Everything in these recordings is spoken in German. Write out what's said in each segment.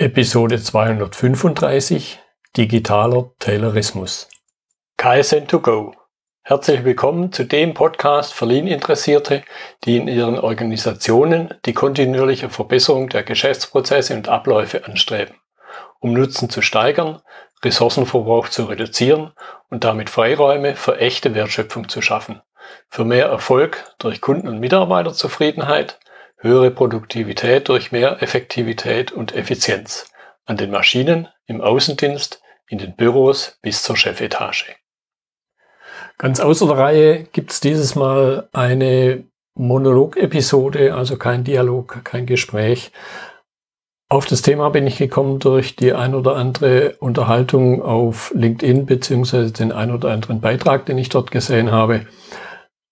Episode 235 Digitaler Taylorismus. KSN2Go. Herzlich willkommen zu dem Podcast für Lean-Interessierte, die in ihren Organisationen die kontinuierliche Verbesserung der Geschäftsprozesse und Abläufe anstreben, um Nutzen zu steigern, Ressourcenverbrauch zu reduzieren und damit Freiräume für echte Wertschöpfung zu schaffen, für mehr Erfolg durch Kunden- und Mitarbeiterzufriedenheit, höhere Produktivität durch mehr Effektivität und Effizienz an den Maschinen, im Außendienst, in den Büros bis zur Chefetage. Ganz außer der Reihe gibt's dieses Mal eine Monolog-Episode, also kein Dialog, kein Gespräch. Auf das Thema bin ich gekommen durch die ein oder andere Unterhaltung auf LinkedIn beziehungsweise den ein oder anderen Beitrag, den ich dort gesehen habe.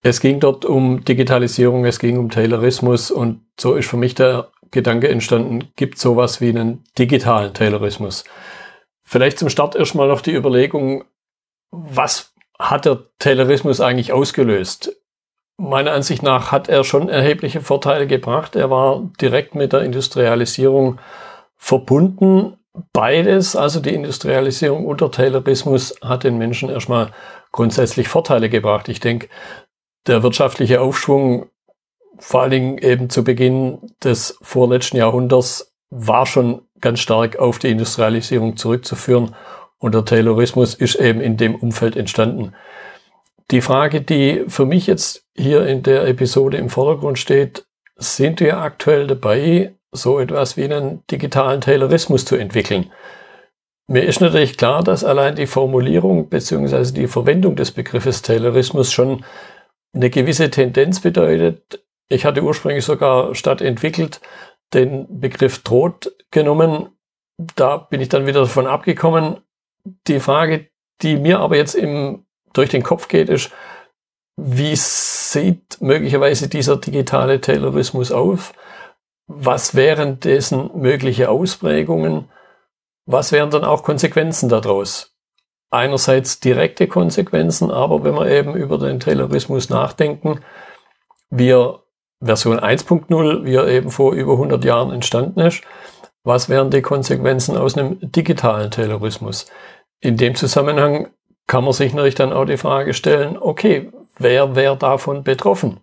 Es ging dort um Digitalisierung, es ging um Taylorismus und so ist für mich der Gedanke entstanden, gibt sowas wie einen digitalen Taylorismus. Vielleicht zum Start erstmal noch die Überlegung, was hat der Taylorismus eigentlich ausgelöst? Meiner Ansicht nach hat er schon erhebliche Vorteile gebracht. Er war direkt mit der Industrialisierung verbunden. Beides, also die Industrialisierung und der Taylorismus, hat den Menschen erstmal grundsätzlich Vorteile gebracht. Ich denke, der wirtschaftliche Aufschwung, vor allen Dingen eben zu Beginn des vorletzten Jahrhunderts, war schon ganz stark auf die Industrialisierung zurückzuführen und der Taylorismus ist eben in dem Umfeld entstanden. Die Frage, die für mich jetzt hier in der Episode im Vordergrund steht, sind wir aktuell dabei, so etwas wie einen digitalen Taylorismus zu entwickeln? Mir ist natürlich klar, dass allein die Formulierung bzw. die Verwendung des Begriffes Taylorismus schon eine gewisse Tendenz bedeutet. Ich hatte ursprünglich sogar statt entwickelt den Begriff droht genommen. Da bin ich dann wieder davon abgekommen. Die Frage, die mir aber jetzt im, durch den Kopf geht, ist, wie sieht möglicherweise dieser digitale Taylorismus auf? Was wären dessen mögliche Ausprägungen? Was wären dann auch Konsequenzen daraus? Einerseits direkte Konsequenzen, aber wenn wir eben über den Taylorismus nachdenken, wir Version 1.0, wie er eben vor über 100 Jahren entstanden ist, was wären die Konsequenzen aus einem digitalen Taylorismus? In dem Zusammenhang kann man sich natürlich dann auch die Frage stellen, okay, wer wäre davon betroffen?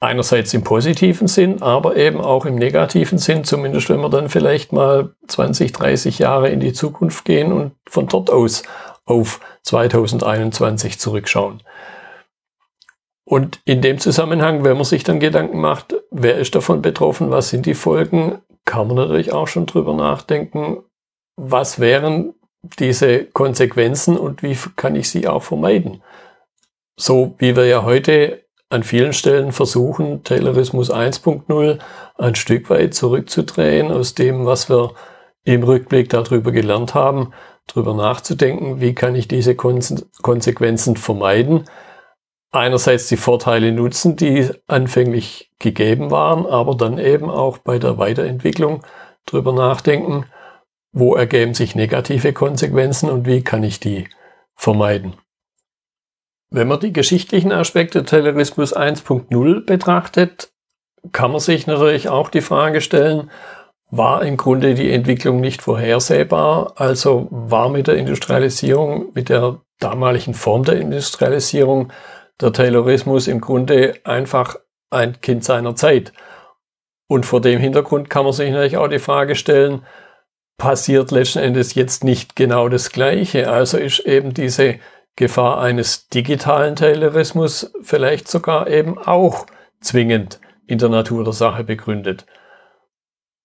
Einerseits im positiven Sinn, aber eben auch im negativen Sinn, zumindest wenn wir dann vielleicht mal 20, 30 Jahre in die Zukunft gehen und von dort aus auf 2021 zurückschauen. Und in dem Zusammenhang, wenn man sich dann Gedanken macht, wer ist davon betroffen, was sind die Folgen, kann man natürlich auch schon drüber nachdenken, was wären diese Konsequenzen und wie kann ich sie auch vermeiden. So wie wir ja heute an vielen Stellen versuchen, Taylorismus 1.0 ein Stück weit zurückzudrehen aus dem, was wir im Rückblick darüber gelernt haben, darüber nachzudenken, wie kann ich diese Konsequenzen vermeiden. Einerseits die Vorteile nutzen, die anfänglich gegeben waren, aber dann eben auch bei der Weiterentwicklung darüber nachdenken, wo ergeben sich negative Konsequenzen und wie kann ich die vermeiden. Wenn man die geschichtlichen Aspekte Taylorismus 1.0 betrachtet, kann man sich natürlich auch die Frage stellen, war im Grunde die Entwicklung nicht vorhersehbar? Also war mit der Industrialisierung, mit der damaligen Form der Industrialisierung, der Taylorismus im Grunde einfach ein Kind seiner Zeit. Und vor dem Hintergrund kann man sich natürlich auch die Frage stellen, passiert letzten Endes jetzt nicht genau das Gleiche? Also ist eben diese Gefahr eines digitalen Taylorismus vielleicht sogar eben auch zwingend in der Natur der Sache begründet.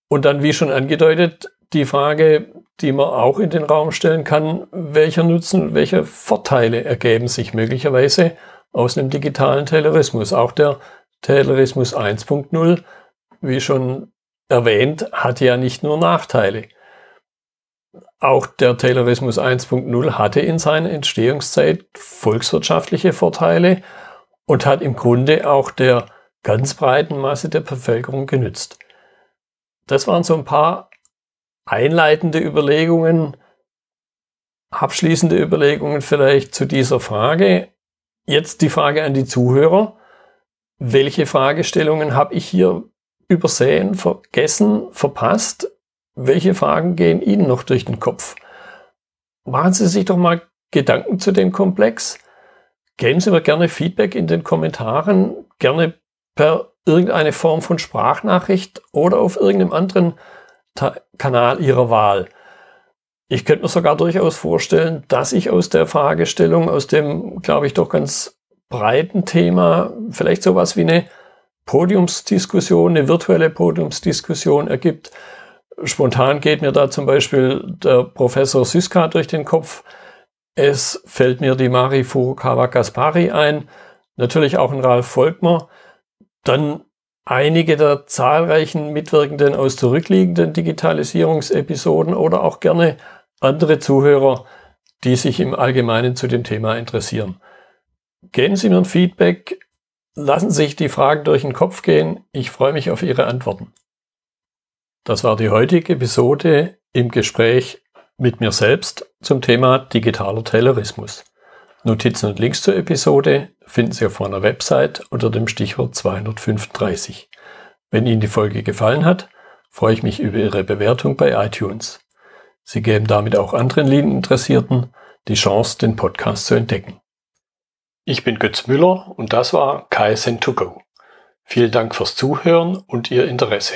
Und dann, wie schon angedeutet, die Frage, die man auch in den Raum stellen kann, welcher Nutzen, welche Vorteile ergeben sich möglicherweise aus einem digitalen Taylorismus. Auch der Taylorismus 1.0, wie schon erwähnt, hat ja nicht nur Nachteile. Auch der Taylorismus 1.0 hatte in seiner Entstehungszeit volkswirtschaftliche Vorteile und hat im Grunde auch der ganz breiten Masse der Bevölkerung genützt. Das waren so ein paar einleitende Überlegungen, abschließende Überlegungen vielleicht zu dieser Frage. Jetzt die Frage an die Zuhörer. Welche Fragestellungen habe ich hier übersehen, vergessen, verpasst? Welche Fragen gehen Ihnen noch durch den Kopf? Machen Sie sich doch mal Gedanken zu dem Komplex. Geben Sie mir gerne Feedback in den Kommentaren, gerne per irgendeine Form von Sprachnachricht oder auf irgendeinem anderen Ta Kanal Ihrer Wahl. Ich könnte mir sogar durchaus vorstellen, dass ich aus der Fragestellung, aus dem, glaube ich, doch ganz breiten Thema, vielleicht sowas wie eine Podiumsdiskussion, eine virtuelle Podiumsdiskussion ergibt. Spontan geht mir da zum Beispiel der Professor Syska durch den Kopf. Es fällt mir die Mari Furukawa Gaspari ein, natürlich auch ein Ralf Volkmer. Dann einige der zahlreichen Mitwirkenden aus zurückliegenden Digitalisierungsepisoden oder auch gerne andere Zuhörer, die sich im Allgemeinen zu dem Thema interessieren. Geben Sie mir ein Feedback, lassen Sie sich die Fragen durch den Kopf gehen. Ich freue mich auf Ihre Antworten. Das war die heutige Episode im Gespräch mit mir selbst zum Thema digitaler Taylorismus. Notizen und Links zur Episode finden Sie auf meiner Website unter dem Stichwort 235. Wenn Ihnen die Folge gefallen hat, freue ich mich über Ihre Bewertung bei iTunes. Sie geben damit auch anderen Lean-Interessierten die Chance, den Podcast zu entdecken. Ich bin Götz Müller und das war KSN2Go. Vielen Dank fürs Zuhören und Ihr Interesse.